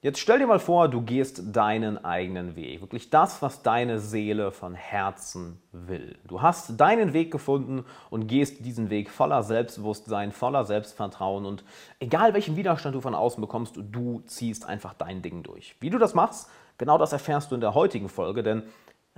Jetzt stell dir mal vor, du gehst deinen eigenen Weg. Wirklich das, was deine Seele von Herzen will. Du hast deinen Weg gefunden und gehst diesen Weg voller Selbstbewusstsein, voller Selbstvertrauen und egal welchen Widerstand du von außen bekommst, du ziehst einfach dein Ding durch. Wie du das machst, genau das erfährst du in der heutigen Folge, denn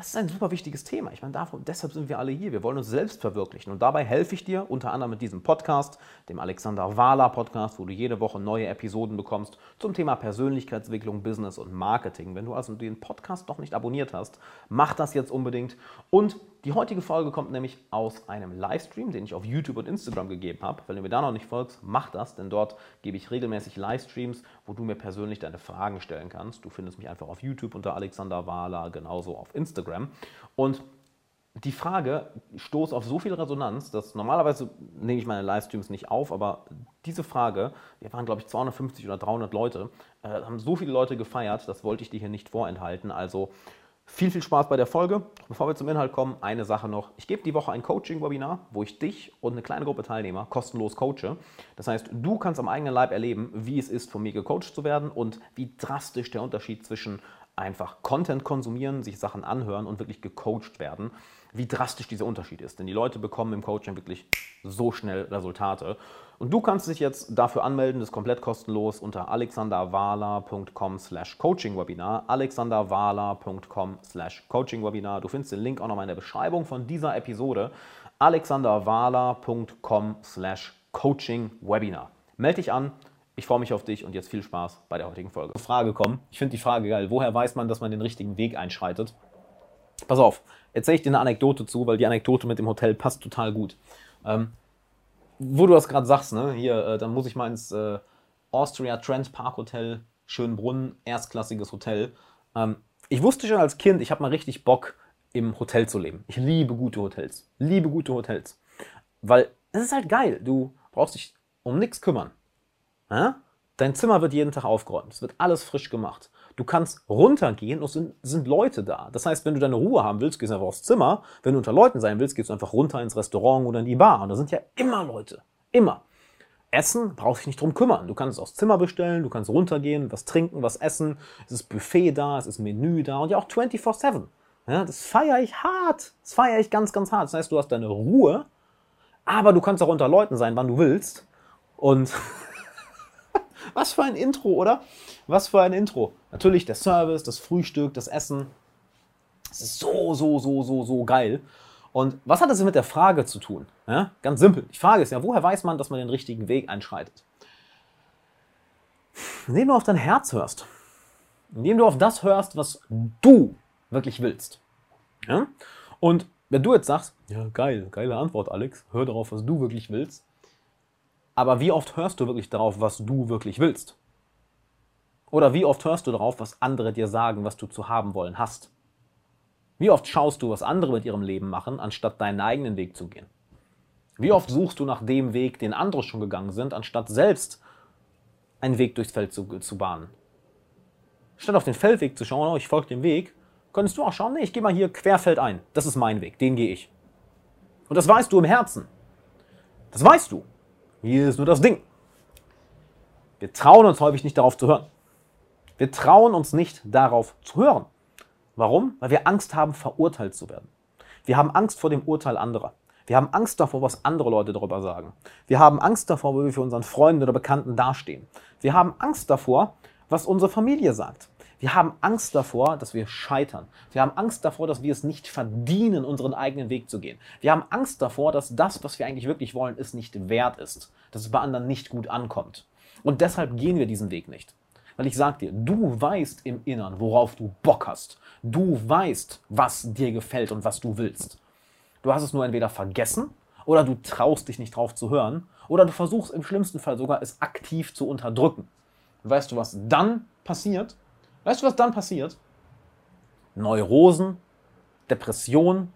das ist ein super wichtiges Thema. Ich meine, davon, deshalb sind wir alle hier. Wir wollen uns selbst verwirklichen. Und dabei helfe ich dir unter anderem mit diesem Podcast, dem Alexander Wahler Podcast, wo du jede Woche neue Episoden bekommst zum Thema Persönlichkeitsentwicklung, Business und Marketing. Wenn du also den Podcast noch nicht abonniert hast, mach das jetzt unbedingt. Und die heutige Folge kommt nämlich aus einem Livestream, den ich auf YouTube und Instagram gegeben habe. Wenn du mir da noch nicht folgst, mach das, denn dort gebe ich regelmäßig Livestreams, wo du mir persönlich deine Fragen stellen kannst. Du findest mich einfach auf YouTube unter Alexander Wahler, genauso auf Instagram. Und die Frage stoßt auf so viel Resonanz, dass normalerweise nehme ich meine Livestreams nicht auf, aber diese Frage, wir waren glaube ich 250 oder 300 Leute, äh, haben so viele Leute gefeiert, das wollte ich dir hier nicht vorenthalten. Also viel, viel Spaß bei der Folge. Bevor wir zum Inhalt kommen, eine Sache noch. Ich gebe die Woche ein Coaching-Webinar, wo ich dich und eine kleine Gruppe Teilnehmer kostenlos coache. Das heißt, du kannst am eigenen Leib erleben, wie es ist, von mir gecoacht zu werden und wie drastisch der Unterschied zwischen einfach Content konsumieren, sich Sachen anhören und wirklich gecoacht werden, wie drastisch dieser Unterschied ist. Denn die Leute bekommen im Coaching wirklich so schnell Resultate. Und du kannst dich jetzt dafür anmelden, das ist komplett kostenlos unter alexanderwala.com slash coachingwebinar, alexanderwala.com slash coachingwebinar. Du findest den Link auch nochmal in der Beschreibung von dieser Episode, alexanderwala.com slash coachingwebinar. Melde dich an, ich freue mich auf dich und jetzt viel Spaß bei der heutigen Folge. Frage kommen. Ich finde die Frage geil. Woher weiß man, dass man den richtigen Weg einschreitet? Pass auf, erzähle ich dir eine Anekdote zu, weil die Anekdote mit dem Hotel passt total gut. Ähm, wo du das gerade sagst, ne? hier, äh, dann muss ich mal ins äh, Austria Trend Park Hotel, Schönbrunn, erstklassiges Hotel. Ähm, ich wusste schon als Kind, ich habe mal richtig Bock, im Hotel zu leben. Ich liebe gute Hotels. Liebe gute Hotels. Weil es ist halt geil. Du brauchst dich um nichts kümmern. Ja? Dein Zimmer wird jeden Tag aufgeräumt. Es wird alles frisch gemacht. Du kannst runtergehen und es sind, sind, Leute da. Das heißt, wenn du deine Ruhe haben willst, gehst du einfach aufs Zimmer. Wenn du unter Leuten sein willst, gehst du einfach runter ins Restaurant oder in die Bar. Und da sind ja immer Leute. Immer. Essen brauchst dich nicht drum kümmern. Du kannst es aufs Zimmer bestellen, du kannst runtergehen, was trinken, was essen. Es ist Buffet da, es ist Menü da und ja auch 24-7. Ja, das feiere ich hart. Das feiere ich ganz, ganz hart. Das heißt, du hast deine Ruhe, aber du kannst auch unter Leuten sein, wann du willst. Und Was für ein Intro, oder? Was für ein Intro. Natürlich der Service, das Frühstück, das Essen. Es ist so, so, so, so, so geil. Und was hat das mit der Frage zu tun? Ja, ganz simpel. Die Frage ist ja, woher weiß man, dass man den richtigen Weg einschreitet? Indem du auf dein Herz hörst. Indem du auf das hörst, was du wirklich willst. Ja? Und wenn du jetzt sagst, ja geil, geile Antwort, Alex, hör darauf, was du wirklich willst, aber wie oft hörst du wirklich darauf, was du wirklich willst? Oder wie oft hörst du darauf, was andere dir sagen, was du zu haben wollen hast? Wie oft schaust du, was andere mit ihrem Leben machen, anstatt deinen eigenen Weg zu gehen? Wie oft suchst du nach dem Weg, den andere schon gegangen sind, anstatt selbst einen Weg durchs Feld zu, zu bahnen? Statt auf den Feldweg zu schauen, oh, ich folge dem Weg, könntest du auch schauen, nee, ich gehe mal hier querfeld ein. Das ist mein Weg, den gehe ich. Und das weißt du im Herzen. Das weißt du. Hier ist nur das Ding. Wir trauen uns häufig nicht darauf zu hören. Wir trauen uns nicht darauf zu hören. Warum? Weil wir Angst haben, verurteilt zu werden. Wir haben Angst vor dem Urteil anderer. Wir haben Angst davor, was andere Leute darüber sagen. Wir haben Angst davor, wie wir für unseren Freunden oder Bekannten dastehen. Wir haben Angst davor, was unsere Familie sagt. Wir haben Angst davor, dass wir scheitern. Wir haben Angst davor, dass wir es nicht verdienen, unseren eigenen Weg zu gehen. Wir haben Angst davor, dass das, was wir eigentlich wirklich wollen, es nicht wert ist. Dass es bei anderen nicht gut ankommt. Und deshalb gehen wir diesen Weg nicht. Weil ich sag dir, du weißt im Innern, worauf du Bock hast. Du weißt, was dir gefällt und was du willst. Du hast es nur entweder vergessen oder du traust dich nicht drauf zu hören oder du versuchst im schlimmsten Fall sogar es aktiv zu unterdrücken. weißt du, was dann passiert? Weißt du, was dann passiert? Neurosen, Depressionen,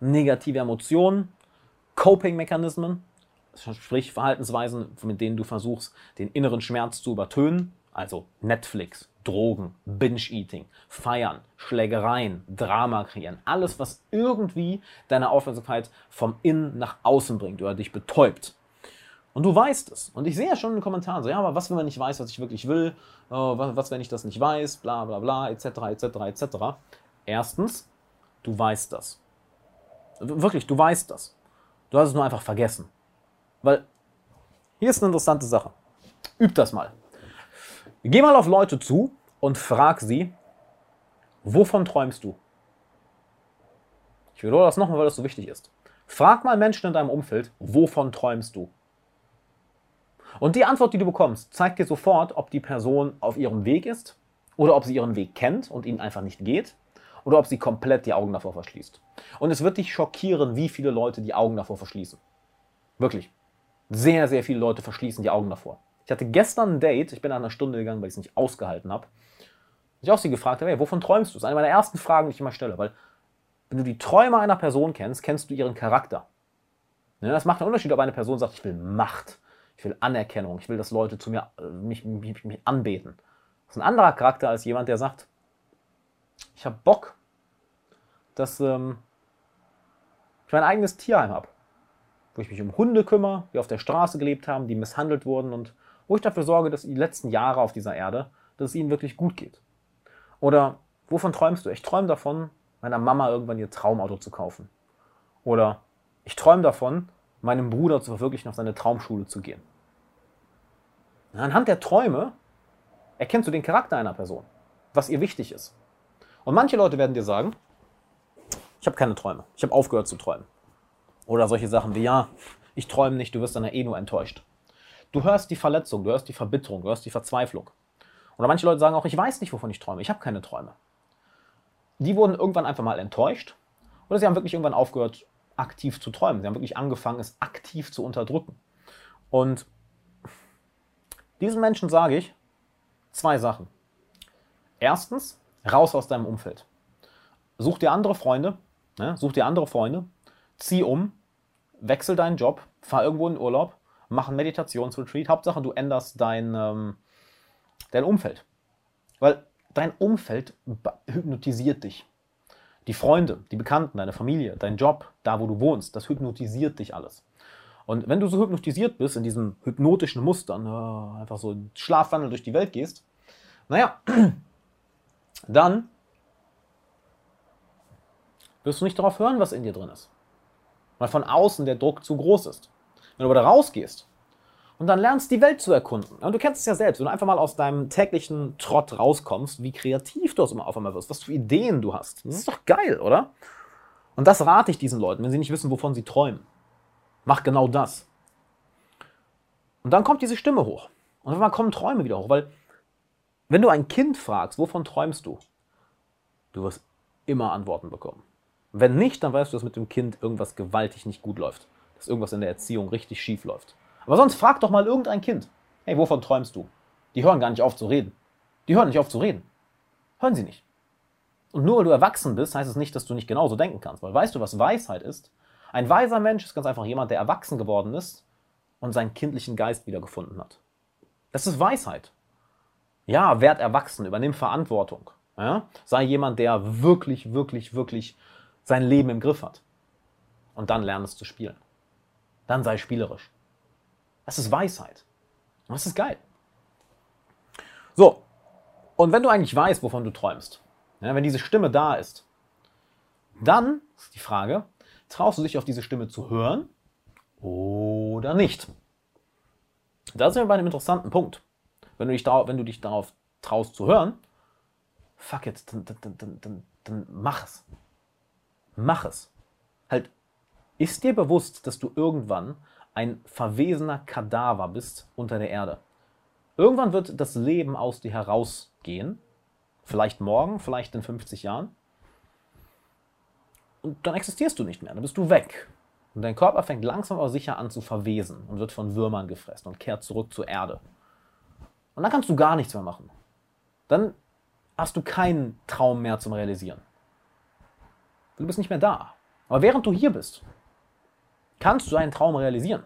negative Emotionen, Coping-Mechanismen, sprich Verhaltensweisen, mit denen du versuchst, den inneren Schmerz zu übertönen, also Netflix, Drogen, Binge-Eating, Feiern, Schlägereien, Drama kreieren, alles, was irgendwie deine Aufmerksamkeit vom Innen nach außen bringt oder dich betäubt. Und du weißt es. Und ich sehe ja schon in den Kommentaren so, ja, aber was, wenn man nicht weiß, was ich wirklich will? Was, was, wenn ich das nicht weiß? Bla, bla, bla, etc., etc., etc. Erstens, du weißt das. Wirklich, du weißt das. Du hast es nur einfach vergessen. Weil, hier ist eine interessante Sache. Üb das mal. Geh mal auf Leute zu und frag sie, wovon träumst du? Ich wiederhole das nochmal, weil das so wichtig ist. Frag mal Menschen in deinem Umfeld, wovon träumst du? Und die Antwort, die du bekommst, zeigt dir sofort, ob die Person auf ihrem Weg ist oder ob sie ihren Weg kennt und ihn einfach nicht geht oder ob sie komplett die Augen davor verschließt. Und es wird dich schockieren, wie viele Leute die Augen davor verschließen. Wirklich. Sehr, sehr viele Leute verschließen die Augen davor. Ich hatte gestern ein Date, ich bin nach einer Stunde gegangen, weil ich es nicht ausgehalten habe. Ich auch sie gefragt habe, hey, wovon träumst du? Das ist eine meiner ersten Fragen, die ich immer stelle, weil wenn du die Träume einer Person kennst, kennst du ihren Charakter. Ja, das macht einen Unterschied, ob eine Person sagt, ich will Macht, ich will Anerkennung, ich will, dass Leute zu mir äh, mich, mich, mich anbeten. Das ist ein anderer Charakter als jemand, der sagt, ich habe Bock, dass ähm, ich mein eigenes Tierheim habe. Wo ich mich um Hunde kümmere, die auf der Straße gelebt haben, die misshandelt wurden und wo ich dafür sorge, dass die letzten Jahre auf dieser Erde, dass es ihnen wirklich gut geht. Oder wovon träumst du? Ich träume davon, meiner Mama irgendwann ihr Traumauto zu kaufen. Oder ich träume davon, meinem Bruder zu verwirklichen, auf seine Traumschule zu gehen. Anhand der Träume erkennst du den Charakter einer Person, was ihr wichtig ist. Und manche Leute werden dir sagen, ich habe keine Träume, ich habe aufgehört zu träumen. Oder solche Sachen wie, ja, ich träume nicht, du wirst dann eh nur enttäuscht. Du hörst die Verletzung, du hörst die Verbitterung, du hörst die Verzweiflung. Oder manche Leute sagen auch, ich weiß nicht, wovon ich träume, ich habe keine Träume. Die wurden irgendwann einfach mal enttäuscht oder sie haben wirklich irgendwann aufgehört, aktiv zu träumen. Sie haben wirklich angefangen, es aktiv zu unterdrücken. Und diesen Menschen sage ich zwei Sachen. Erstens, raus aus deinem Umfeld. Such dir andere Freunde, ne? such dir andere Freunde, zieh um, wechsel deinen Job, fahr irgendwo in Urlaub, mach einen Meditationsretreat. Hauptsache, du änderst dein, ähm, dein Umfeld. Weil dein Umfeld hypnotisiert dich. Die Freunde, die Bekannten, deine Familie, dein Job, da wo du wohnst, das hypnotisiert dich alles. Und wenn du so hypnotisiert bist, in diesen hypnotischen Mustern, äh, einfach so Schlafwandel durch die Welt gehst, naja, dann wirst du nicht darauf hören, was in dir drin ist. Weil von außen der Druck zu groß ist. Wenn du aber da rausgehst und dann lernst, die Welt zu erkunden. Und du kennst es ja selbst, wenn du einfach mal aus deinem täglichen Trott rauskommst, wie kreativ du auf einmal wirst, was für Ideen du hast. Das ist doch geil, oder? Und das rate ich diesen Leuten, wenn sie nicht wissen, wovon sie träumen. Mach genau das. Und dann kommt diese Stimme hoch. Und dann kommen Träume wieder hoch, weil wenn du ein Kind fragst, wovon träumst du? Du wirst immer Antworten bekommen. Wenn nicht, dann weißt du, dass mit dem Kind irgendwas gewaltig nicht gut läuft. Dass irgendwas in der Erziehung richtig schief läuft. Aber sonst frag doch mal irgendein Kind. Hey, wovon träumst du? Die hören gar nicht auf zu reden. Die hören nicht auf zu reden. Hören sie nicht. Und nur weil du erwachsen bist, heißt es nicht, dass du nicht genauso denken kannst. Weil weißt du, was Weisheit ist? Ein weiser Mensch ist ganz einfach jemand, der erwachsen geworden ist und seinen kindlichen Geist wiedergefunden hat. Das ist Weisheit. Ja, werd erwachsen, übernimm Verantwortung. Ja? Sei jemand, der wirklich, wirklich, wirklich sein Leben im Griff hat. Und dann lern es zu spielen. Dann sei spielerisch. Das ist Weisheit. Das ist geil. So, und wenn du eigentlich weißt, wovon du träumst, ja, wenn diese Stimme da ist, dann ist die Frage, traust du dich auf diese Stimme zu hören oder nicht? Da sind wir bei einem interessanten Punkt. Wenn du dich, wenn du dich darauf traust zu hören, fuck it, dann, dann, dann, dann, dann mach es. Mach es. Halt, ist dir bewusst, dass du irgendwann ein verwesener Kadaver bist unter der Erde. Irgendwann wird das Leben aus dir herausgehen. Vielleicht morgen, vielleicht in 50 Jahren. Und dann existierst du nicht mehr, dann bist du weg. Und dein Körper fängt langsam aber sicher an zu verwesen und wird von Würmern gefressen und kehrt zurück zur Erde. Und dann kannst du gar nichts mehr machen. Dann hast du keinen Traum mehr zum Realisieren. Du bist nicht mehr da. Aber während du hier bist, kannst du einen Traum realisieren.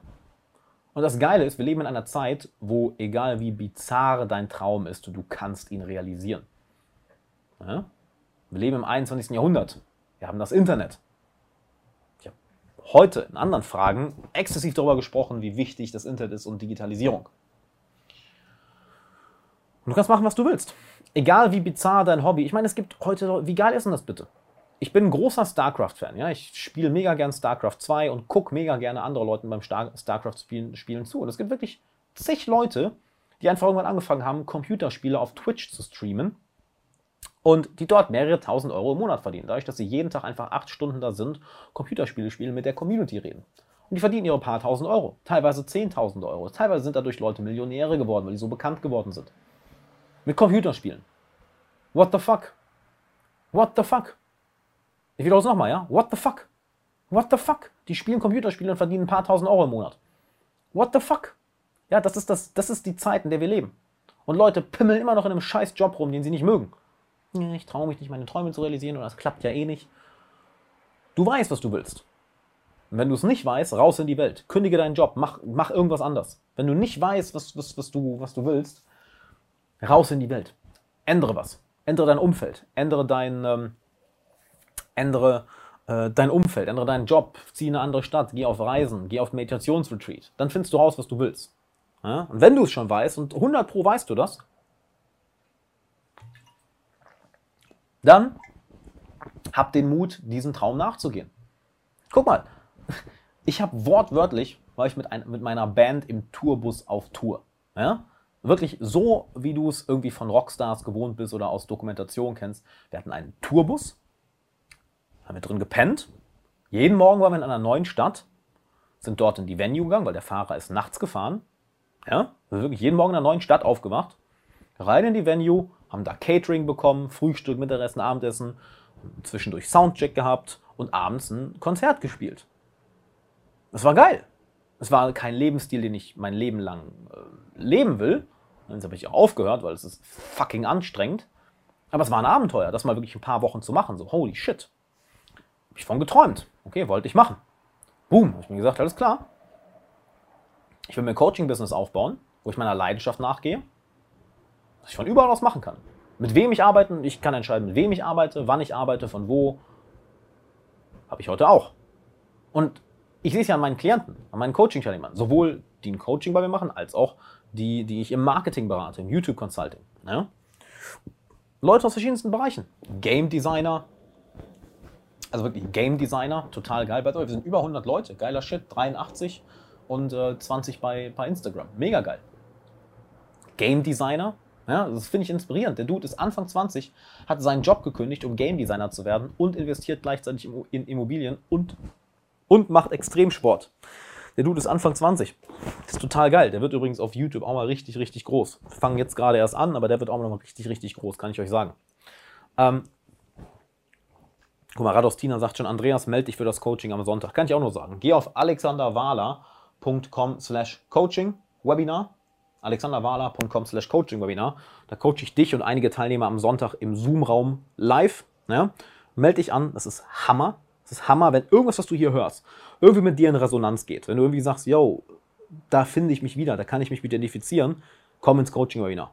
Und das Geile ist, wir leben in einer Zeit, wo egal wie bizarr dein Traum ist, du kannst ihn realisieren. Ja? Wir leben im 21. Jahrhundert. Wir haben das Internet. Ja, heute in anderen Fragen exzessiv darüber gesprochen, wie wichtig das Internet ist und Digitalisierung. Und du kannst machen, was du willst. Egal wie bizarr dein Hobby. Ich meine, es gibt heute, wie geil ist denn das bitte? Ich bin ein großer StarCraft-Fan. Ja? Ich spiele mega gern StarCraft 2 und gucke mega gerne andere Leuten beim Star StarCraft-Spielen Spielen zu. Und es gibt wirklich zig Leute, die einfach irgendwann angefangen haben, Computerspiele auf Twitch zu streamen und die dort mehrere tausend Euro im Monat verdienen. Dadurch, dass sie jeden Tag einfach acht Stunden da sind, Computerspiele spielen, mit der Community reden. Und die verdienen ihre paar tausend Euro, teilweise zehntausende Euro. Teilweise sind dadurch Leute Millionäre geworden, weil die so bekannt geworden sind. Mit Computerspielen. What the fuck? What the fuck? Ich wiederhole es nochmal, ja? What the fuck? What the fuck? Die spielen Computerspiele und verdienen ein paar tausend Euro im Monat. What the fuck? Ja, das ist, das, das ist die Zeit, in der wir leben. Und Leute pimmeln immer noch in einem scheiß Job rum, den sie nicht mögen. Ich traue mich nicht, meine Träume zu realisieren und das klappt ja eh nicht. Du weißt, was du willst. Und wenn du es nicht weißt, raus in die Welt. Kündige deinen Job, mach, mach irgendwas anders. Wenn du nicht weißt, was, was, was, du, was du willst, raus in die Welt. Ändere was. Ändere dein Umfeld. Ändere dein, ähm, ändere, äh, dein Umfeld. Ändere deinen Job. Zieh in eine andere Stadt. Geh auf Reisen. Geh auf Meditationsretreat. Dann findest du raus, was du willst. Ja? Und wenn du es schon weißt, und 100 Pro weißt du das, dann hab den Mut, diesem Traum nachzugehen. Guck mal, ich habe wortwörtlich, war ich mit, ein, mit meiner Band im Tourbus auf Tour. Ja? Wirklich so, wie du es irgendwie von Rockstars gewohnt bist oder aus Dokumentation kennst. Wir hatten einen Tourbus, haben wir drin gepennt. Jeden Morgen waren wir in einer neuen Stadt, sind dort in die Venue gegangen, weil der Fahrer ist nachts gefahren. Ja, also wirklich jeden Morgen in einer neuen Stadt aufgewacht, rein in die Venue, haben da Catering bekommen, Frühstück, Mittagessen, Abendessen, zwischendurch Soundcheck gehabt und abends ein Konzert gespielt. Das war geil. Es war kein Lebensstil, den ich mein Leben lang äh, leben will. Jetzt habe ich auch aufgehört, weil es ist fucking anstrengend. Aber es war ein Abenteuer, das mal wirklich ein paar Wochen zu machen. So, holy shit. Ich von geträumt. Okay, wollte ich machen. Boom, habe ich mir gesagt, alles klar. Ich will mir ein Coaching-Business aufbauen, wo ich meiner Leidenschaft nachgehe, was ich von überall aus machen kann. Mit wem ich arbeite, ich kann entscheiden, mit wem ich arbeite, wann ich arbeite, von wo. Habe ich heute auch. Und ich sehe es ja an meinen Klienten, an meinen Coaching-Teilnehmern. Sowohl die ein Coaching bei mir machen, als auch die, die ich im Marketing berate, im YouTube-Consulting. Ja? Leute aus verschiedensten Bereichen. Game Designer, also wirklich Game Designer, total geil. Wir sind über 100 Leute, geiler Shit, 83 und äh, 20 bei, bei Instagram. Mega geil. Game Designer, ja, das finde ich inspirierend. Der Dude ist Anfang 20, hat seinen Job gekündigt, um Game Designer zu werden und investiert gleichzeitig in Immobilien und, und macht Extremsport. Der Dude ist Anfang 20. Das ist total geil. Der wird übrigens auf YouTube auch mal richtig, richtig groß. Wir fangen jetzt gerade erst an, aber der wird auch mal richtig, richtig groß, kann ich euch sagen. Ähm, guck mal, Radostina sagt schon, Andreas, melde dich für das Coaching am Sonntag. Kann ich auch nur sagen. Geh auf alexanderwala.com slash coaching Webinar alexanderwahler.com slash coaching-webinar. Da coache ich dich und einige Teilnehmer am Sonntag im Zoom-Raum live. Ja? Meld dich an, das ist Hammer. Das ist Hammer, wenn irgendwas, was du hier hörst, irgendwie mit dir in Resonanz geht. Wenn du irgendwie sagst, yo, da finde ich mich wieder, da kann ich mich identifizieren, komm ins Coaching-Webinar.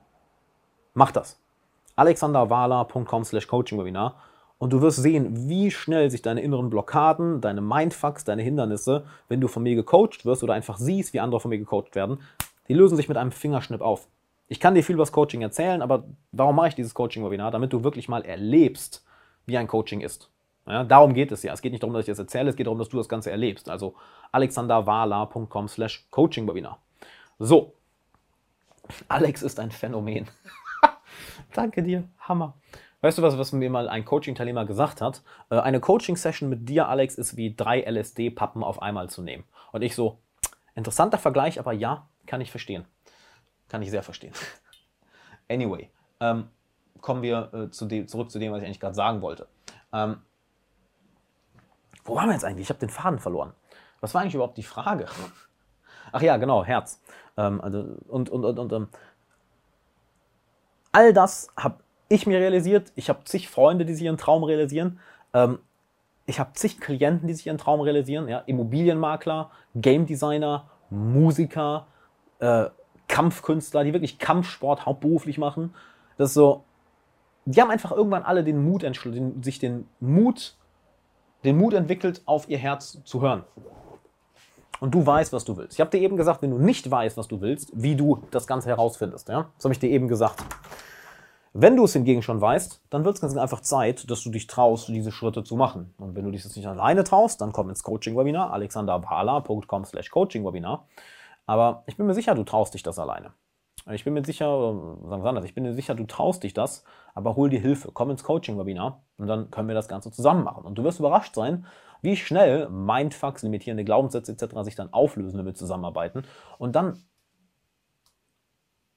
Mach das. alexanderwahler.com slash coaching-webinar und du wirst sehen, wie schnell sich deine inneren Blockaden, deine Mindfucks, deine Hindernisse, wenn du von mir gecoacht wirst oder einfach siehst, wie andere von mir gecoacht werden, die lösen sich mit einem Fingerschnipp auf. Ich kann dir viel über das Coaching erzählen, aber warum mache ich dieses Coaching-Webinar? Damit du wirklich mal erlebst, wie ein Coaching ist. Ja, darum geht es ja. Es geht nicht darum, dass ich das erzähle, es geht darum, dass du das Ganze erlebst. Also alexanderwala.com slash Coaching-Webinar. So. Alex ist ein Phänomen. Danke dir. Hammer. Weißt du was, was mir mal ein Coaching-Teilnehmer gesagt hat? Äh, eine Coaching-Session mit dir, Alex, ist wie drei LSD-Pappen auf einmal zu nehmen. Und ich so, interessanter Vergleich, aber ja, kann ich verstehen. Kann ich sehr verstehen. Anyway, ähm, kommen wir äh, zu dem, zurück zu dem, was ich eigentlich gerade sagen wollte. Ähm, wo waren wir jetzt eigentlich? Ich habe den Faden verloren. Was war eigentlich überhaupt die Frage? Ach ja, genau, Herz. Ähm, also, und und, und, und ähm, all das habe ich mir realisiert. Ich habe zig Freunde, die sich ihren Traum realisieren. Ähm, ich habe zig Klienten, die sich ihren Traum realisieren. Ja? Immobilienmakler, Game Designer, Musiker, äh, Kampfkünstler, die wirklich Kampfsport hauptberuflich machen. Das ist so, die haben einfach irgendwann alle den Mut entschlossen, sich den Mut, den Mut entwickelt, auf ihr Herz zu hören. Und du weißt, was du willst. Ich habe dir eben gesagt, wenn du nicht weißt, was du willst, wie du das Ganze herausfindest. Ja? Das habe ich dir eben gesagt. Wenn du es hingegen schon weißt, dann wird es ganz einfach Zeit, dass du dich traust, diese Schritte zu machen. Und wenn du dich das nicht alleine traust, dann komm ins Coaching-Webinar, alexanderwala.com slash Coaching-Webinar. Aber ich bin mir sicher, du traust dich das alleine. Ich bin mir sicher, sagen wir anders, ich bin mir sicher, du traust dich das, aber hol dir Hilfe. Komm ins Coaching-Webinar und dann können wir das Ganze zusammen machen. Und du wirst überrascht sein, wie schnell Mindfucks, limitierende Glaubenssätze etc. sich dann auflösen, wenn wir zusammenarbeiten. Und dann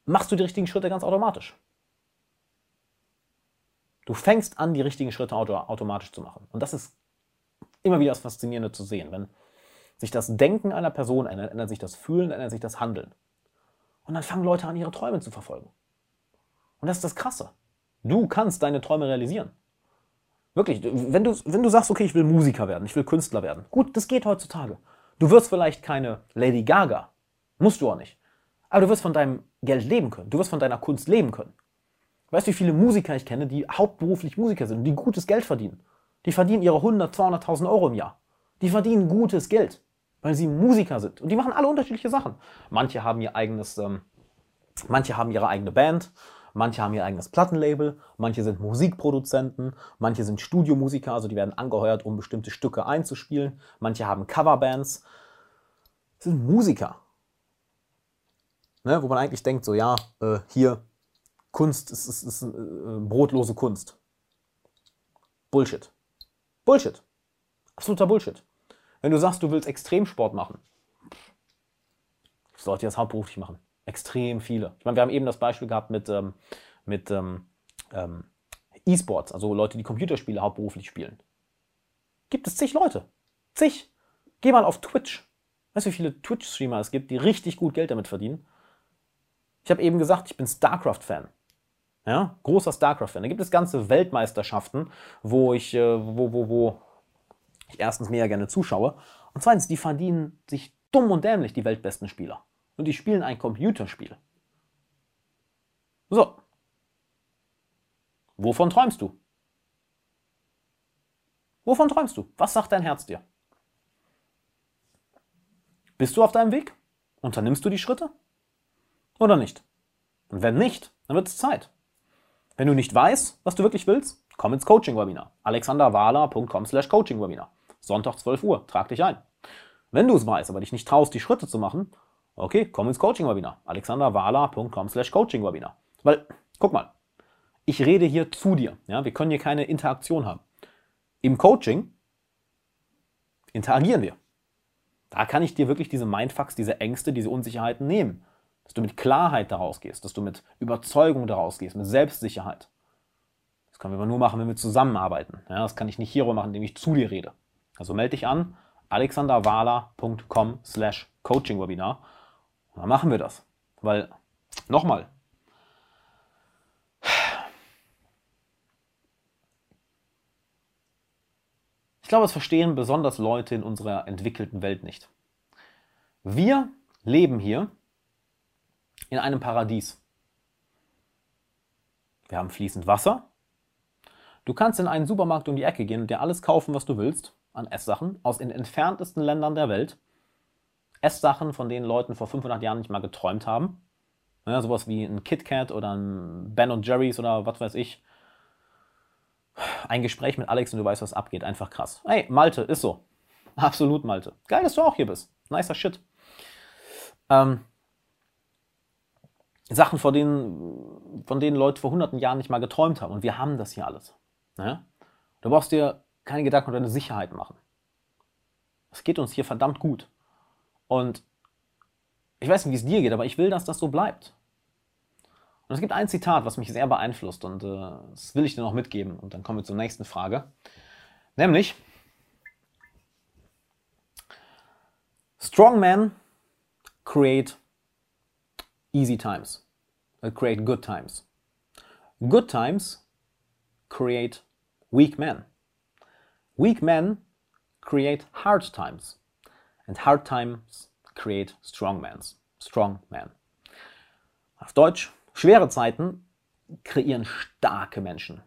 machst du die richtigen Schritte ganz automatisch. Du fängst an, die richtigen Schritte automatisch zu machen. Und das ist immer wieder das Faszinierende zu sehen. Wenn sich das Denken einer Person ändert, ändert sich das Fühlen, ändert sich das Handeln. Und dann fangen Leute an, ihre Träume zu verfolgen. Und das ist das Krasse. Du kannst deine Träume realisieren. Wirklich, wenn du, wenn du sagst, okay, ich will Musiker werden, ich will Künstler werden. Gut, das geht heutzutage. Du wirst vielleicht keine Lady Gaga. Musst du auch nicht. Aber du wirst von deinem Geld leben können. Du wirst von deiner Kunst leben können. Weißt du, wie viele Musiker ich kenne, die hauptberuflich Musiker sind und die gutes Geld verdienen? Die verdienen ihre 100, 200.000 Euro im Jahr. Die verdienen gutes Geld, weil sie Musiker sind. Und die machen alle unterschiedliche Sachen. Manche haben ihr eigenes, ähm, manche haben ihre eigene Band, manche haben ihr eigenes Plattenlabel, manche sind Musikproduzenten, manche sind Studiomusiker, also die werden angeheuert, um bestimmte Stücke einzuspielen. Manche haben Coverbands. Das sind Musiker. Ne, wo man eigentlich denkt, so ja, äh, hier Kunst ist, ist, ist äh, brotlose Kunst. Bullshit. Bullshit. Absoluter Bullshit. Wenn du sagst, du willst Extremsport machen, was Leute das hauptberuflich machen? Extrem viele. Ich meine, wir haben eben das Beispiel gehabt mit, ähm, mit ähm, ähm, E-Sports, also Leute, die Computerspiele hauptberuflich spielen. Gibt es zig Leute. Zig. Geh mal auf Twitch. Weißt du, wie viele Twitch-Streamer es gibt, die richtig gut Geld damit verdienen? Ich habe eben gesagt, ich bin StarCraft-Fan. Ja, großer StarCraft-Fan. Da gibt es ganze Weltmeisterschaften, wo ich, äh, wo, wo, wo ich erstens mehr gerne zuschaue und zweitens, die verdienen sich dumm und dämlich, die weltbesten Spieler. Und die spielen ein Computerspiel. So. Wovon träumst du? Wovon träumst du? Was sagt dein Herz dir? Bist du auf deinem Weg? Unternimmst du die Schritte? Oder nicht? Und wenn nicht, dann wird es Zeit. Wenn du nicht weißt, was du wirklich willst, komm ins Coaching-Webinar. alexanderwahler.com slash Coaching-Webinar. Sonntag 12 Uhr, trag dich ein. Wenn du es weißt, aber dich nicht traust, die Schritte zu machen, okay, komm ins Coaching-Webinar. alexanderwahler.com slash Coaching-Webinar. Weil, guck mal, ich rede hier zu dir. Ja? Wir können hier keine Interaktion haben. Im Coaching interagieren wir. Da kann ich dir wirklich diese Mindfucks, diese Ängste, diese Unsicherheiten nehmen dass du mit Klarheit daraus gehst, dass du mit Überzeugung daraus gehst, mit Selbstsicherheit. Das können wir aber nur machen, wenn wir zusammenarbeiten. Ja, das kann ich nicht hierüber machen, indem ich zu dir rede. Also melde dich an, alexanderwala.com slash coachingwebinar und dann machen wir das. Weil, nochmal, ich glaube, es verstehen besonders Leute in unserer entwickelten Welt nicht. Wir leben hier in einem Paradies. Wir haben fließend Wasser. Du kannst in einen Supermarkt um die Ecke gehen und dir alles kaufen, was du willst, an Esssachen aus den entferntesten Ländern der Welt. Esssachen, von denen Leuten vor 500 Jahren nicht mal geträumt haben. Ja, sowas wie ein KitKat oder ein Ben Jerry's oder was weiß ich. Ein Gespräch mit Alex und du weißt, was abgeht. Einfach krass. Hey, Malte, ist so. Absolut Malte. Geil, dass du auch hier bist. Nicer Shit. Ähm, Sachen, von denen, von denen Leute vor hunderten Jahren nicht mal geträumt haben. Und wir haben das hier alles. Ne? Du brauchst dir keine Gedanken über deine Sicherheit machen. Es geht uns hier verdammt gut. Und ich weiß nicht, wie es dir geht, aber ich will, dass das so bleibt. Und es gibt ein Zitat, was mich sehr beeinflusst und äh, das will ich dir noch mitgeben. Und dann kommen wir zur nächsten Frage. Nämlich, Strong men create easy times, that create good times. Good times create weak men. Weak men create hard times. And hard times create strong men. Strong men. Auf Deutsch, schwere Zeiten kreieren starke Menschen.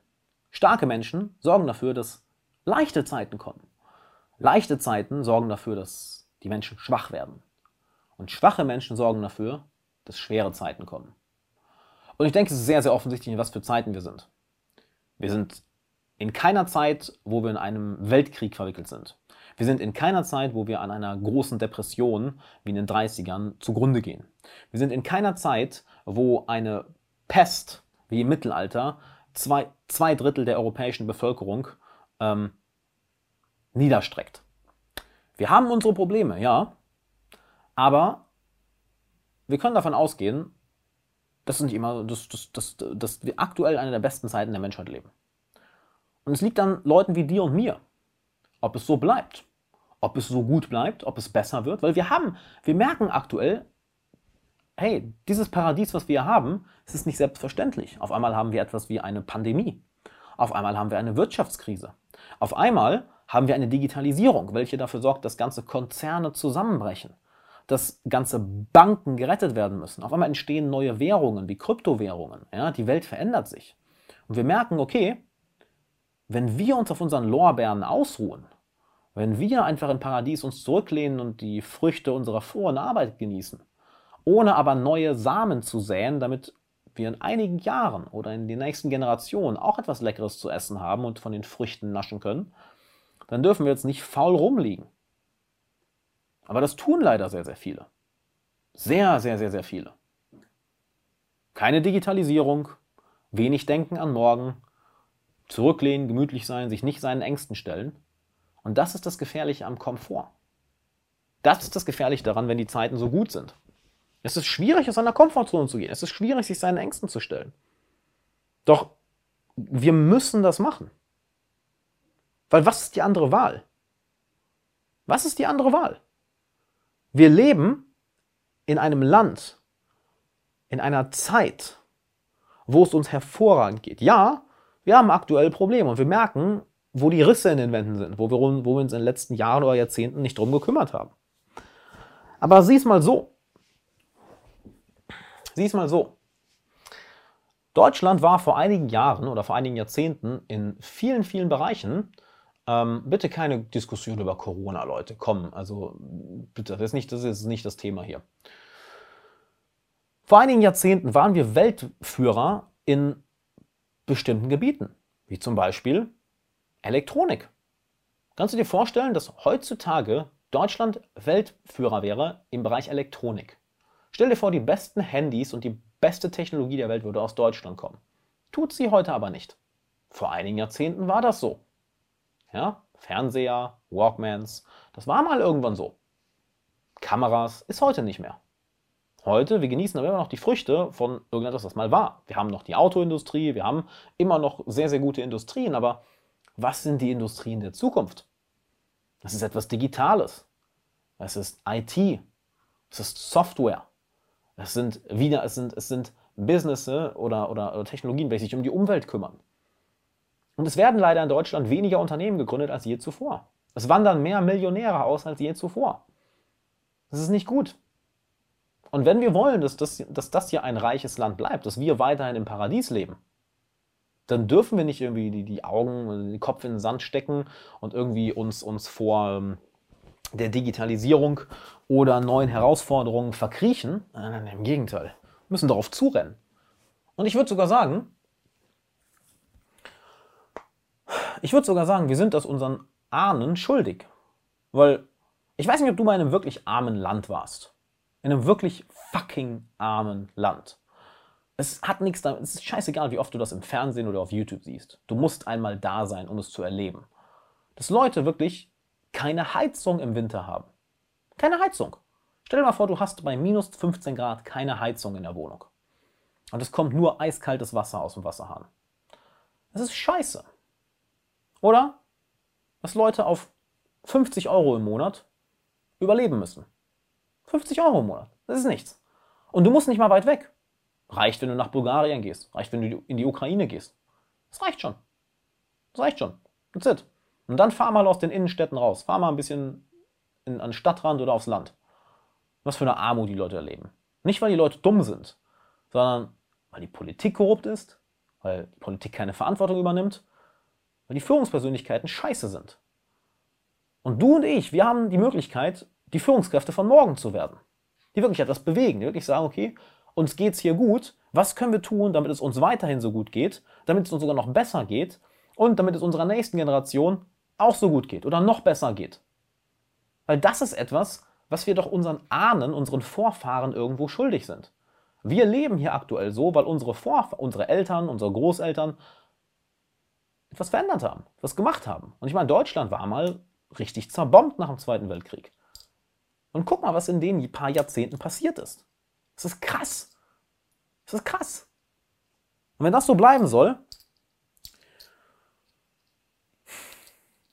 Starke Menschen sorgen dafür, dass leichte Zeiten kommen. Leichte Zeiten sorgen dafür, dass die Menschen schwach werden. Und schwache Menschen sorgen dafür, dass schwere Zeiten kommen. Und ich denke, es ist sehr, sehr offensichtlich, in was für Zeiten wir sind. Wir sind in keiner Zeit, wo wir in einem Weltkrieg verwickelt sind. Wir sind in keiner Zeit, wo wir an einer großen Depression wie in den 30ern zugrunde gehen. Wir sind in keiner Zeit, wo eine Pest wie im Mittelalter zwei, zwei Drittel der europäischen Bevölkerung ähm, niederstreckt. Wir haben unsere Probleme, ja, aber wir können davon ausgehen, dass, nicht immer, dass, dass, dass, dass wir aktuell eine der besten Zeiten der Menschheit leben. Und es liegt an Leuten wie dir und mir, ob es so bleibt, ob es so gut bleibt, ob es besser wird, weil wir haben, wir merken aktuell, hey, dieses Paradies, was wir haben, es ist nicht selbstverständlich. Auf einmal haben wir etwas wie eine Pandemie. Auf einmal haben wir eine Wirtschaftskrise. Auf einmal haben wir eine Digitalisierung, welche dafür sorgt, dass ganze Konzerne zusammenbrechen, dass ganze Banken gerettet werden müssen. Auf einmal entstehen neue Währungen wie Kryptowährungen. Ja, die Welt verändert sich. Und wir merken, okay, wenn wir uns auf unseren Lorbeeren ausruhen, wenn wir einfach im Paradies uns zurücklehnen und die Früchte unserer frohen Arbeit genießen, ohne aber neue Samen zu säen, damit wir in einigen Jahren oder in den nächsten Generationen auch etwas Leckeres zu essen haben und von den Früchten naschen können, dann dürfen wir jetzt nicht faul rumliegen. Aber das tun leider sehr, sehr viele. Sehr, sehr, sehr, sehr viele. Keine Digitalisierung, wenig Denken an morgen, zurücklehnen, gemütlich sein, sich nicht seinen Ängsten stellen. Und das ist das Gefährliche am Komfort. Das ist das Gefährliche daran, wenn die Zeiten so gut sind. Es ist schwierig, aus seiner Komfortzone zu gehen. Es ist schwierig, sich seinen Ängsten zu stellen. Doch wir müssen das machen. Weil was ist die andere Wahl? Was ist die andere Wahl? Wir leben in einem Land, in einer Zeit, wo es uns hervorragend geht. Ja, wir haben aktuell Probleme und wir merken, wo die Risse in den Wänden sind, wo wir, wo wir uns in den letzten Jahren oder Jahrzehnten nicht drum gekümmert haben. Aber sieh es mal so. Sieh es mal so. Deutschland war vor einigen Jahren oder vor einigen Jahrzehnten in vielen, vielen Bereichen, ähm, bitte keine Diskussion über Corona, Leute, komm, also bitte, das ist, nicht, das ist nicht das Thema hier. Vor einigen Jahrzehnten waren wir Weltführer in bestimmten Gebieten, wie zum Beispiel Elektronik. Kannst du dir vorstellen, dass heutzutage Deutschland Weltführer wäre im Bereich Elektronik? Stell dir vor, die besten Handys und die beste Technologie der Welt würde aus Deutschland kommen. Tut sie heute aber nicht. Vor einigen Jahrzehnten war das so. Ja, Fernseher, Walkmans, das war mal irgendwann so. Kameras ist heute nicht mehr. Heute, wir genießen aber immer noch die Früchte von irgendetwas, was mal war. Wir haben noch die Autoindustrie, wir haben immer noch sehr, sehr gute Industrien, aber was sind die Industrien der Zukunft? Das ist etwas Digitales. Es ist IT. Es ist Software. Es sind wieder, es sind, es sind Business oder, oder, oder Technologien, welche sich um die Umwelt kümmern. Und es werden leider in Deutschland weniger Unternehmen gegründet als je zuvor. Es wandern mehr Millionäre aus als je zuvor. Das ist nicht gut. Und wenn wir wollen, dass das, dass das hier ein reiches Land bleibt, dass wir weiterhin im Paradies leben, dann dürfen wir nicht irgendwie die, die Augen, den Kopf in den Sand stecken und irgendwie uns, uns vor ähm, der Digitalisierung oder neuen Herausforderungen verkriechen. Nein, Im Gegenteil. Wir müssen darauf zurennen. Und ich würde sogar sagen, ich würde sogar sagen, wir sind das unseren Ahnen schuldig. Weil ich weiß nicht, ob du mal in einem wirklich armen Land warst. In einem wirklich fucking armen Land. Es hat nichts damit, es ist scheißegal, wie oft du das im Fernsehen oder auf YouTube siehst. Du musst einmal da sein, um es zu erleben. Dass Leute wirklich keine Heizung im Winter haben. Keine Heizung. Stell dir mal vor, du hast bei minus 15 Grad keine Heizung in der Wohnung. Und es kommt nur eiskaltes Wasser aus dem Wasserhahn. Das ist scheiße. Oder dass Leute auf 50 Euro im Monat überleben müssen. 50 Euro im Monat. Das ist nichts. Und du musst nicht mal weit weg. Reicht, wenn du nach Bulgarien gehst. Reicht, wenn du in die Ukraine gehst. Das reicht schon. Das reicht schon. That's it. Und dann fahr mal aus den Innenstädten raus. Fahr mal ein bisschen in, an den Stadtrand oder aufs Land. Was für eine Armut die Leute erleben. Nicht, weil die Leute dumm sind, sondern weil die Politik korrupt ist, weil die Politik keine Verantwortung übernimmt, weil die Führungspersönlichkeiten scheiße sind. Und du und ich, wir haben die Möglichkeit, die Führungskräfte von morgen zu werden. Die wirklich etwas bewegen, die wirklich sagen, okay, uns geht's hier gut, was können wir tun, damit es uns weiterhin so gut geht, damit es uns sogar noch besser geht und damit es unserer nächsten Generation auch so gut geht oder noch besser geht. Weil das ist etwas, was wir doch unseren Ahnen, unseren Vorfahren irgendwo schuldig sind. Wir leben hier aktuell so, weil unsere Vorfahren, unsere Eltern, unsere Großeltern etwas verändert haben, etwas gemacht haben. Und ich meine, Deutschland war mal richtig zerbombt nach dem Zweiten Weltkrieg. Und guck mal, was in den paar Jahrzehnten passiert ist. Das ist krass. Das ist krass. Und wenn das so bleiben soll,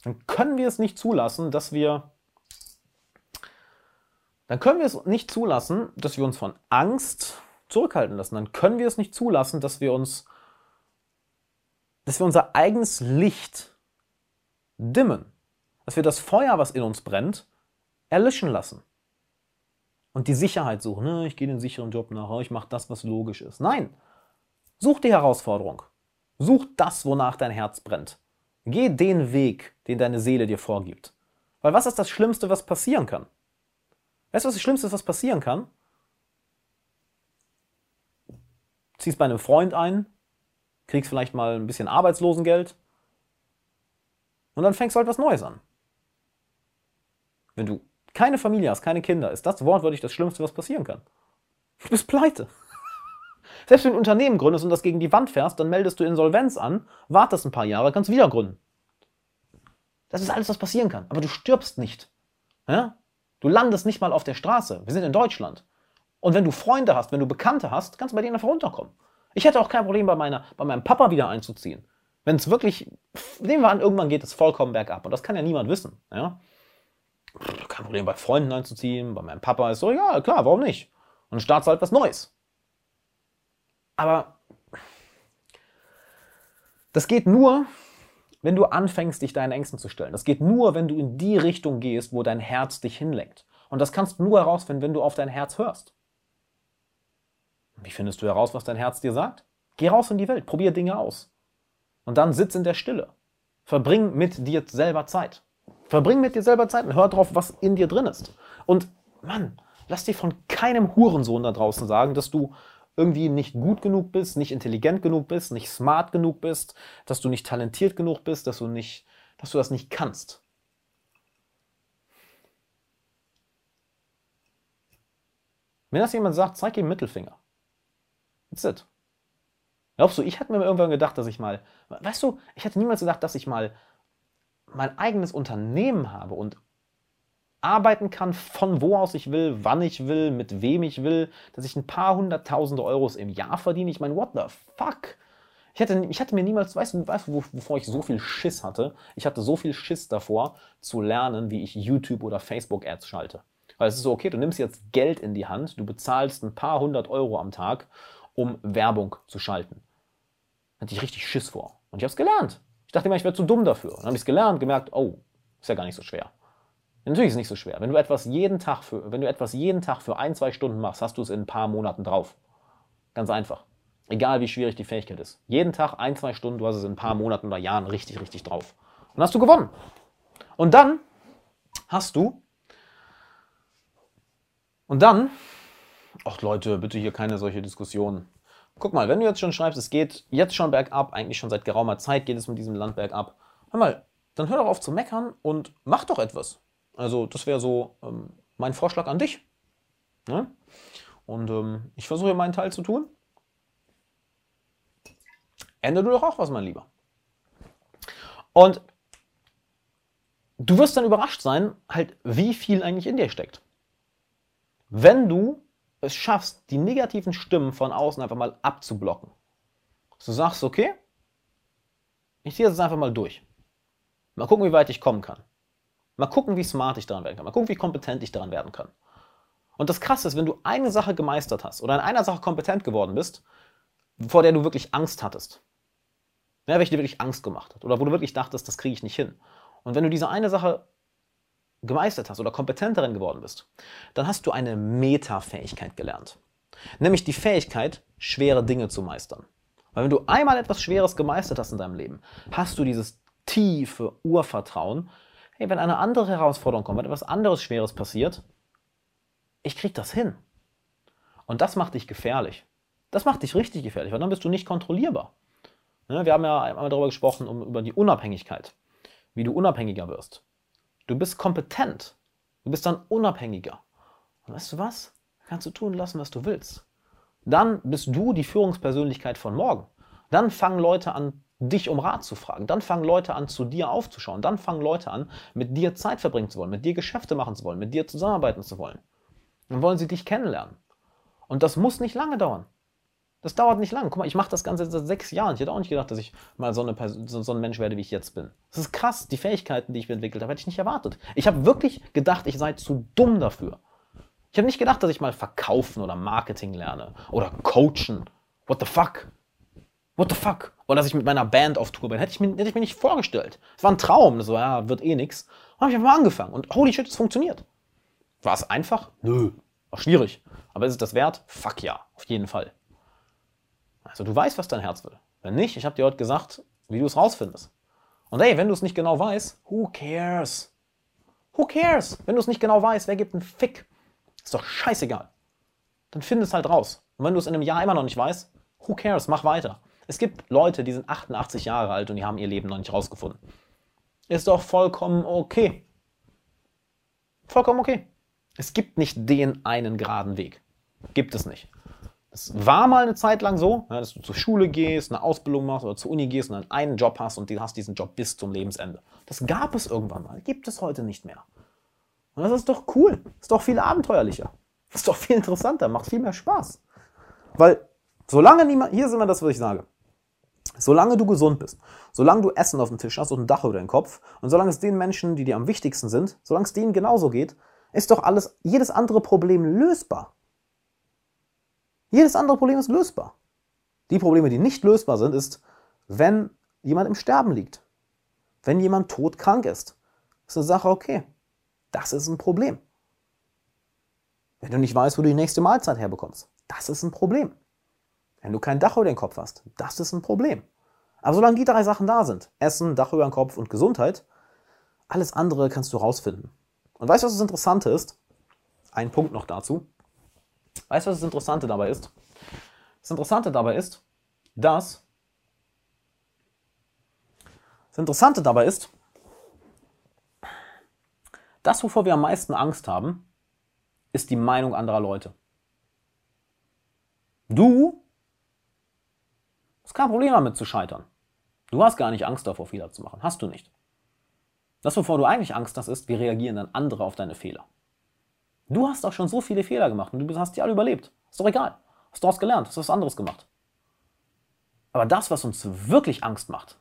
dann können wir es nicht zulassen, dass wir dann können wir es nicht zulassen, dass wir uns von Angst zurückhalten lassen. Dann können wir es nicht zulassen, dass wir uns dass wir unser eigenes Licht dimmen, dass wir das Feuer, was in uns brennt, erlischen lassen und die Sicherheit suchen. Ne? Ich gehe den sicheren Job nach, ich mache das, was logisch ist. Nein, such die Herausforderung. Such das, wonach dein Herz brennt. Geh den Weg, den deine Seele dir vorgibt. Weil was ist das Schlimmste, was passieren kann? Weißt du, was das Schlimmste ist, was passieren kann? Ziehst bei einem Freund ein, kriegst vielleicht mal ein bisschen Arbeitslosengeld und dann fängst du halt was Neues an. Wenn du keine Familie hast, keine Kinder, ist das wortwörtlich das Schlimmste, was passieren kann. Du bist pleite. Selbst wenn du ein Unternehmen gründest und das gegen die Wand fährst, dann meldest du Insolvenz an, wartest ein paar Jahre, kannst wieder gründen. Das ist alles, was passieren kann. Aber du stirbst nicht. Ja? Du landest nicht mal auf der Straße. Wir sind in Deutschland. Und wenn du Freunde hast, wenn du Bekannte hast, kannst du bei denen einfach runterkommen. Ich hätte auch kein Problem, bei, meiner, bei meinem Papa wieder einzuziehen. Wenn es wirklich, nehmen wir an, irgendwann geht es vollkommen bergab. Und das kann ja niemand wissen. Ja? kein Problem, bei Freunden einzuziehen, bei meinem Papa ist so, ja, klar, warum nicht? Und dann startest halt was Neues. Aber das geht nur, wenn du anfängst, dich deinen Ängsten zu stellen. Das geht nur, wenn du in die Richtung gehst, wo dein Herz dich hinlenkt. Und das kannst du nur herausfinden, wenn du auf dein Herz hörst. Wie findest du heraus, was dein Herz dir sagt? Geh raus in die Welt, probier Dinge aus. Und dann sitz in der Stille. Verbring mit dir selber Zeit. Verbring mit dir selber Zeit und hör drauf, was in dir drin ist. Und Mann, lass dir von keinem Hurensohn da draußen sagen, dass du irgendwie nicht gut genug bist, nicht intelligent genug bist, nicht smart genug bist, dass du nicht talentiert genug bist, dass du nicht, dass du das nicht kannst. Wenn das jemand sagt, zeig ihm Mittelfinger. That's it. Glaubst du, ich hatte mir irgendwann gedacht, dass ich mal, weißt du, ich hätte niemals gedacht, dass ich mal mein eigenes Unternehmen habe und arbeiten kann, von wo aus ich will, wann ich will, mit wem ich will, dass ich ein paar hunderttausende Euros im Jahr verdiene. Ich meine, what the fuck? Ich hätte, ich hatte mir niemals, weißt du, weißt wovor ich so viel Schiss hatte? Ich hatte so viel Schiss davor, zu lernen, wie ich YouTube oder Facebook-Ads schalte. Weil es ist so, okay, du nimmst jetzt Geld in die Hand, du bezahlst ein paar hundert Euro am Tag, um Werbung zu schalten. Hatte ich richtig Schiss vor. Und ich habe es gelernt. Ich dachte immer, ich wäre zu dumm dafür. Dann habe ich es gelernt, gemerkt, oh, ist ja gar nicht so schwer. Natürlich ist es nicht so schwer. Wenn du etwas jeden Tag für, wenn du etwas jeden Tag für ein, zwei Stunden machst, hast du es in ein paar Monaten drauf. Ganz einfach. Egal wie schwierig die Fähigkeit ist. Jeden Tag ein, zwei Stunden, du hast es in ein paar Monaten oder Jahren richtig, richtig drauf. Und hast du gewonnen. Und dann hast du. Und dann. Ach Leute, bitte hier keine solche Diskussionen. Guck mal, wenn du jetzt schon schreibst, es geht jetzt schon bergab, eigentlich schon seit geraumer Zeit geht es mit diesem Land bergab, hör mal, dann hör doch auf zu meckern und mach doch etwas. Also das wäre so ähm, mein Vorschlag an dich. Ne? Und ähm, ich versuche meinen Teil zu tun. Ende du doch auch was, mein Lieber. Und du wirst dann überrascht sein, halt, wie viel eigentlich in dir steckt. Wenn du es schaffst, die negativen Stimmen von außen einfach mal abzublocken. du sagst, okay, ich ziehe das einfach mal durch. Mal gucken, wie weit ich kommen kann. Mal gucken, wie smart ich daran werden kann. Mal gucken, wie kompetent ich daran werden kann. Und das Krasse ist, wenn du eine Sache gemeistert hast oder in einer Sache kompetent geworden bist, vor der du wirklich Angst hattest, ja, welche dir wirklich Angst gemacht hat oder wo du wirklich dachtest, das kriege ich nicht hin. Und wenn du diese eine Sache gemeistert hast oder kompetent darin geworden bist, dann hast du eine Metafähigkeit gelernt. Nämlich die Fähigkeit, schwere Dinge zu meistern. Weil wenn du einmal etwas Schweres gemeistert hast in deinem Leben, hast du dieses tiefe Urvertrauen, hey, wenn eine andere Herausforderung kommt, wenn etwas anderes Schweres passiert, ich krieg das hin. Und das macht dich gefährlich. Das macht dich richtig gefährlich, weil dann bist du nicht kontrollierbar. Ne, wir haben ja einmal darüber gesprochen, um, über die Unabhängigkeit, wie du unabhängiger wirst. Du bist kompetent. Du bist dann unabhängiger. Und weißt du was? Kannst du tun lassen, was du willst. Dann bist du die Führungspersönlichkeit von morgen. Dann fangen Leute an, dich um Rat zu fragen. Dann fangen Leute an, zu dir aufzuschauen. Dann fangen Leute an, mit dir Zeit verbringen zu wollen, mit dir Geschäfte machen zu wollen, mit dir zusammenarbeiten zu wollen. Dann wollen sie dich kennenlernen. Und das muss nicht lange dauern. Das dauert nicht lange. Guck mal, ich mache das Ganze seit sechs Jahren. Ich hätte auch nicht gedacht, dass ich mal so, eine Person, so ein Mensch werde, wie ich jetzt bin. Das ist krass. Die Fähigkeiten, die ich entwickelt habe, hätte ich nicht erwartet. Ich habe wirklich gedacht, ich sei zu dumm dafür. Ich habe nicht gedacht, dass ich mal verkaufen oder Marketing lerne oder coachen. What the fuck? What the fuck? Oder dass ich mit meiner Band auf Tour bin. Hätte ich mir, hätte ich mir nicht vorgestellt. Es war ein Traum. Das war, ja, wird eh nix. Dann habe ich einfach mal angefangen. Und holy shit, es funktioniert. War es einfach? Nö. War schwierig. Aber ist es das wert? Fuck ja. Auf jeden Fall. Also du weißt, was dein Herz will. Wenn nicht, ich habe dir heute gesagt, wie du es rausfindest. Und hey, wenn du es nicht genau weißt, who cares? Who cares? Wenn du es nicht genau weißt, wer gibt einen Fick? Ist doch scheißegal. Dann find es halt raus. Und wenn du es in einem Jahr immer noch nicht weißt, who cares? Mach weiter. Es gibt Leute, die sind 88 Jahre alt und die haben ihr Leben noch nicht rausgefunden. Ist doch vollkommen okay. Vollkommen okay. Es gibt nicht den einen geraden Weg. Gibt es nicht. Es war mal eine Zeit lang so, ja, dass du zur Schule gehst, eine Ausbildung machst oder zur Uni gehst und dann einen Job hast und du hast diesen Job bis zum Lebensende. Das gab es irgendwann mal, gibt es heute nicht mehr. Und das ist doch cool, ist doch viel abenteuerlicher, ist doch viel interessanter, macht viel mehr Spaß. Weil solange niemand, hier sind wir das, was ich sage, solange du gesund bist, solange du Essen auf dem Tisch hast und ein Dach über deinem Kopf und solange es den Menschen, die dir am wichtigsten sind, solange es denen genauso geht, ist doch alles, jedes andere Problem lösbar. Jedes andere Problem ist lösbar. Die Probleme, die nicht lösbar sind, ist, wenn jemand im Sterben liegt. Wenn jemand todkrank ist. Ist eine Sache, okay. Das ist ein Problem. Wenn du nicht weißt, wo du die nächste Mahlzeit herbekommst. Das ist ein Problem. Wenn du kein Dach über den Kopf hast. Das ist ein Problem. Aber solange die drei Sachen da sind, Essen, Dach über den Kopf und Gesundheit, alles andere kannst du rausfinden. Und weißt du, was das Interessante ist? Ein Punkt noch dazu. Weißt du, was das Interessante dabei ist? Das Interessante dabei ist, dass das Interessante dabei ist, das, wovor wir am meisten Angst haben, ist die Meinung anderer Leute. Du hast kein Problem damit zu scheitern. Du hast gar nicht Angst davor, Fehler zu machen. Hast du nicht. Das, wovor du eigentlich Angst hast, ist, wie reagieren dann andere auf deine Fehler. Du hast auch schon so viele Fehler gemacht und du hast die alle überlebt. Ist doch egal. Hast du daraus gelernt, hast du was anderes gemacht. Aber das, was uns wirklich Angst macht,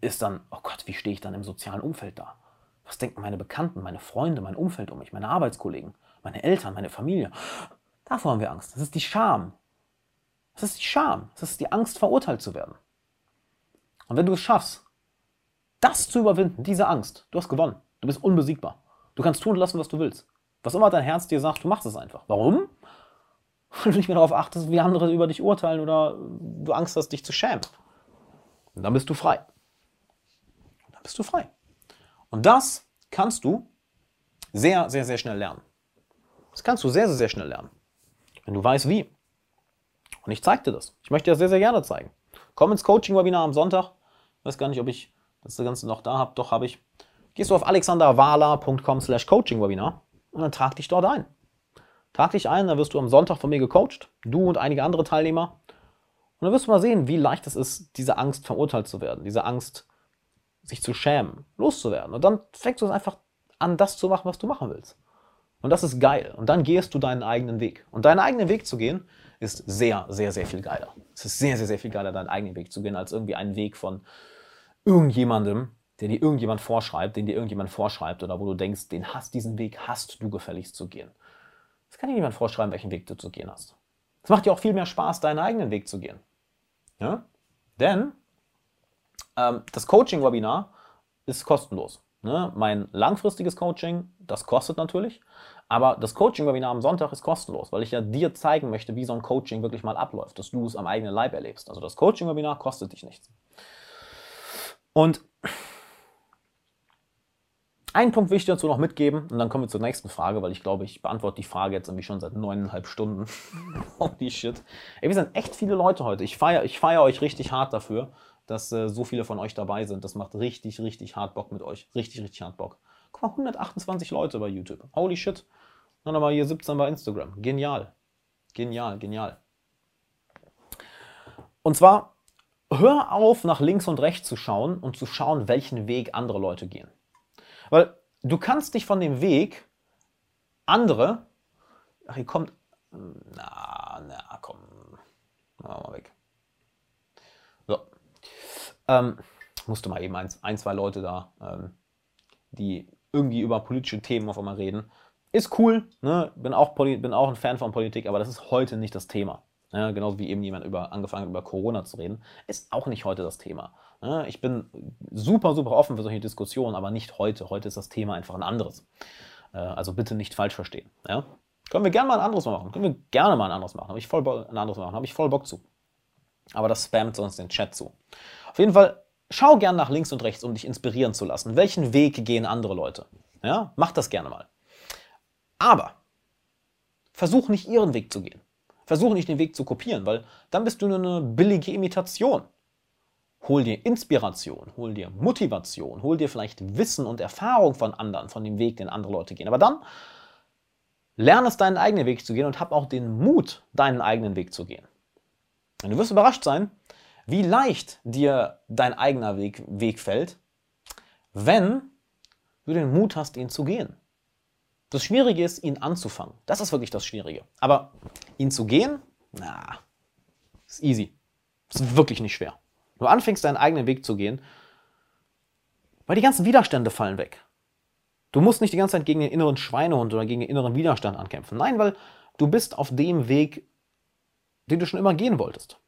ist dann, oh Gott, wie stehe ich dann im sozialen Umfeld da? Was denken meine Bekannten, meine Freunde, mein Umfeld um mich, meine Arbeitskollegen, meine Eltern, meine Familie? Davor haben wir Angst. Das ist die Scham. Das ist die Scham. Das ist die Angst, verurteilt zu werden. Und wenn du es schaffst, das zu überwinden, diese Angst, du hast gewonnen. Du bist unbesiegbar. Du kannst tun und lassen, was du willst. Was immer dein Herz dir sagt, du machst es einfach. Warum? Weil du nicht mehr darauf achtest, wie andere über dich urteilen oder du Angst hast, dich zu schämen. Und dann bist du frei. Und dann bist du frei. Und das kannst du sehr, sehr, sehr schnell lernen. Das kannst du sehr, sehr, sehr schnell lernen. Wenn du weißt, wie. Und ich zeige dir das. Ich möchte dir das sehr, sehr gerne zeigen. Komm ins Coaching-Webinar am Sonntag. Ich weiß gar nicht, ob ich das Ganze noch da habe. Doch, habe ich. Gehst du auf alexanderwala.com slash coaching-webinar und dann trag dich dort ein. Trag dich ein, dann wirst du am Sonntag von mir gecoacht, du und einige andere Teilnehmer. Und dann wirst du mal sehen, wie leicht es ist, diese Angst verurteilt zu werden, diese Angst, sich zu schämen, loszuwerden. Und dann fängst du einfach an, das zu machen, was du machen willst. Und das ist geil. Und dann gehst du deinen eigenen Weg. Und deinen eigenen Weg zu gehen, ist sehr, sehr, sehr viel geiler. Es ist sehr, sehr, sehr viel geiler, deinen eigenen Weg zu gehen, als irgendwie einen Weg von irgendjemandem, der dir irgendjemand vorschreibt, den dir irgendjemand vorschreibt oder wo du denkst, den hast, diesen Weg hast du gefälligst zu gehen. Es kann dir niemand vorschreiben, welchen Weg du zu gehen hast. Es macht dir auch viel mehr Spaß, deinen eigenen Weg zu gehen. Ja? Denn ähm, das Coaching-Webinar ist kostenlos. Ne? Mein langfristiges Coaching, das kostet natürlich, aber das Coaching-Webinar am Sonntag ist kostenlos, weil ich ja dir zeigen möchte, wie so ein Coaching wirklich mal abläuft, dass du es am eigenen Leib erlebst. Also das Coaching-Webinar kostet dich nichts. Und Einen Punkt will ich dir dazu noch mitgeben und dann kommen wir zur nächsten Frage, weil ich glaube, ich beantworte die Frage jetzt irgendwie schon seit neuneinhalb Stunden. Holy shit. Ey, wir sind echt viele Leute heute. Ich feiere ich feier euch richtig hart dafür, dass äh, so viele von euch dabei sind. Das macht richtig, richtig hart Bock mit euch. Richtig, richtig hart Bock. Guck mal, 128 Leute bei YouTube. Holy shit. Und dann aber hier 17 bei Instagram. Genial. Genial, genial. Und zwar, hör auf, nach links und rechts zu schauen und zu schauen, welchen Weg andere Leute gehen. Weil du kannst dich von dem Weg andere, ach, hier kommt, na, na, komm, mal weg. So. Ähm, musste mal eben ein, ein zwei Leute da, ähm, die irgendwie über politische Themen auf einmal reden. Ist cool, ne? bin, auch bin auch ein Fan von Politik, aber das ist heute nicht das Thema. Ja, genauso wie eben jemand über, angefangen hat, über Corona zu reden, ist auch nicht heute das Thema. Ja, ich bin super, super offen für solche Diskussionen, aber nicht heute. Heute ist das Thema einfach ein anderes. Äh, also bitte nicht falsch verstehen. Ja? Können wir gerne mal ein anderes machen. Können wir gerne mal ein anderes machen. Habe ich voll Bock, ein anderes machen. Habe ich voll Bock zu. Aber das spammt sonst den Chat zu. Auf jeden Fall, schau gern nach links und rechts, um dich inspirieren zu lassen. Welchen Weg gehen andere Leute? Ja? Mach das gerne mal. Aber versuch nicht ihren Weg zu gehen. Versuch nicht den Weg zu kopieren, weil dann bist du nur eine billige Imitation. Hol dir Inspiration, hol dir Motivation, hol dir vielleicht Wissen und Erfahrung von anderen, von dem Weg, den andere Leute gehen. Aber dann lerne es, deinen eigenen Weg zu gehen und hab auch den Mut, deinen eigenen Weg zu gehen. Und du wirst überrascht sein, wie leicht dir dein eigener Weg, Weg fällt, wenn du den Mut hast, ihn zu gehen. Das Schwierige ist, ihn anzufangen. Das ist wirklich das Schwierige. Aber ihn zu gehen, na, ist easy. Ist wirklich nicht schwer. Du anfängst, deinen eigenen Weg zu gehen, weil die ganzen Widerstände fallen weg. Du musst nicht die ganze Zeit gegen den inneren Schweinehund oder gegen den inneren Widerstand ankämpfen. Nein, weil du bist auf dem Weg, den du schon immer gehen wolltest.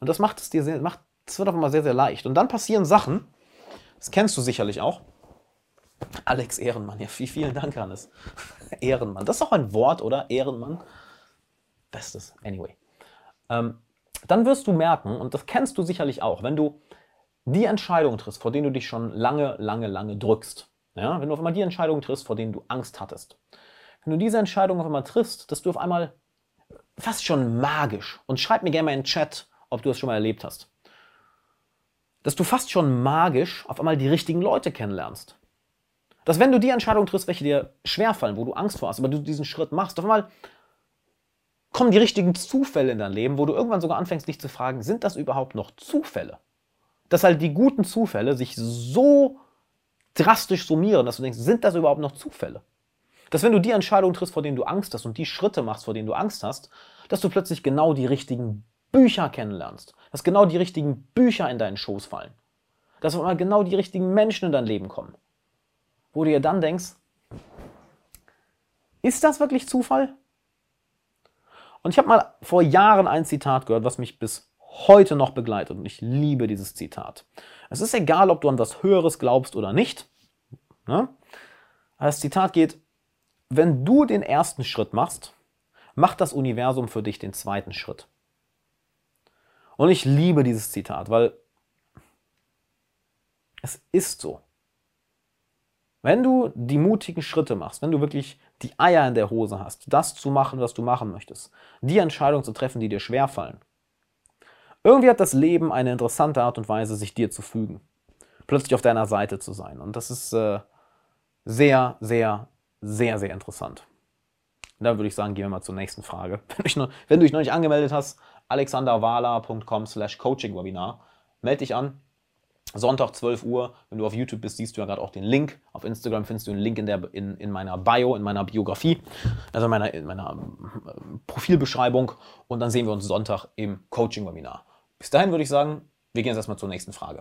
Und das macht es dir sehr, macht, es wird auf einmal sehr, sehr leicht. Und dann passieren Sachen, das kennst du sicherlich auch, Alex Ehrenmann, ja, vielen Dank, Hannes. Ehrenmann. Das ist auch ein Wort, oder? Ehrenmann. Bestes. Anyway. Ähm, dann wirst du merken, und das kennst du sicherlich auch, wenn du die Entscheidung triffst, vor denen du dich schon lange, lange, lange drückst. Ja? Wenn du auf einmal die Entscheidung triffst, vor denen du Angst hattest. Wenn du diese Entscheidung auf einmal triffst, dass du auf einmal fast schon magisch, und schreib mir gerne mal in den Chat, ob du das schon mal erlebt hast, dass du fast schon magisch auf einmal die richtigen Leute kennenlernst. Dass wenn du die Entscheidung triffst, welche dir schwerfallen, wo du Angst vor hast, aber du diesen Schritt machst, auf einmal kommen die richtigen Zufälle in dein Leben, wo du irgendwann sogar anfängst, dich zu fragen, sind das überhaupt noch Zufälle? Dass halt die guten Zufälle sich so drastisch summieren, dass du denkst, sind das überhaupt noch Zufälle? Dass wenn du die Entscheidung triffst, vor denen du Angst hast und die Schritte machst, vor denen du Angst hast, dass du plötzlich genau die richtigen Bücher kennenlernst. Dass genau die richtigen Bücher in deinen Schoß fallen. Dass auf einmal genau die richtigen Menschen in dein Leben kommen wo du dir dann denkst, ist das wirklich Zufall? Und ich habe mal vor Jahren ein Zitat gehört, was mich bis heute noch begleitet und ich liebe dieses Zitat. Es ist egal, ob du an was Höheres glaubst oder nicht. Ne? Das Zitat geht, wenn du den ersten Schritt machst, macht das Universum für dich den zweiten Schritt. Und ich liebe dieses Zitat, weil es ist so. Wenn du die mutigen Schritte machst, wenn du wirklich die Eier in der Hose hast, das zu machen, was du machen möchtest, die Entscheidungen zu treffen, die dir schwerfallen, irgendwie hat das Leben eine interessante Art und Weise, sich dir zu fügen. Plötzlich auf deiner Seite zu sein. Und das ist äh, sehr, sehr, sehr, sehr interessant. Und dann würde ich sagen, gehen wir mal zur nächsten Frage. Wenn du, noch, wenn du dich noch nicht angemeldet hast, alexanderwala.com slash coaching-webinar. Melde dich an, Sonntag 12 Uhr, wenn du auf YouTube bist, siehst du ja gerade auch den Link. Auf Instagram findest du einen Link in, der, in, in meiner Bio, in meiner Biografie, also in meiner, in meiner ähm, Profilbeschreibung. Und dann sehen wir uns Sonntag im Coaching-Webinar. Bis dahin würde ich sagen, wir gehen jetzt erstmal zur nächsten Frage.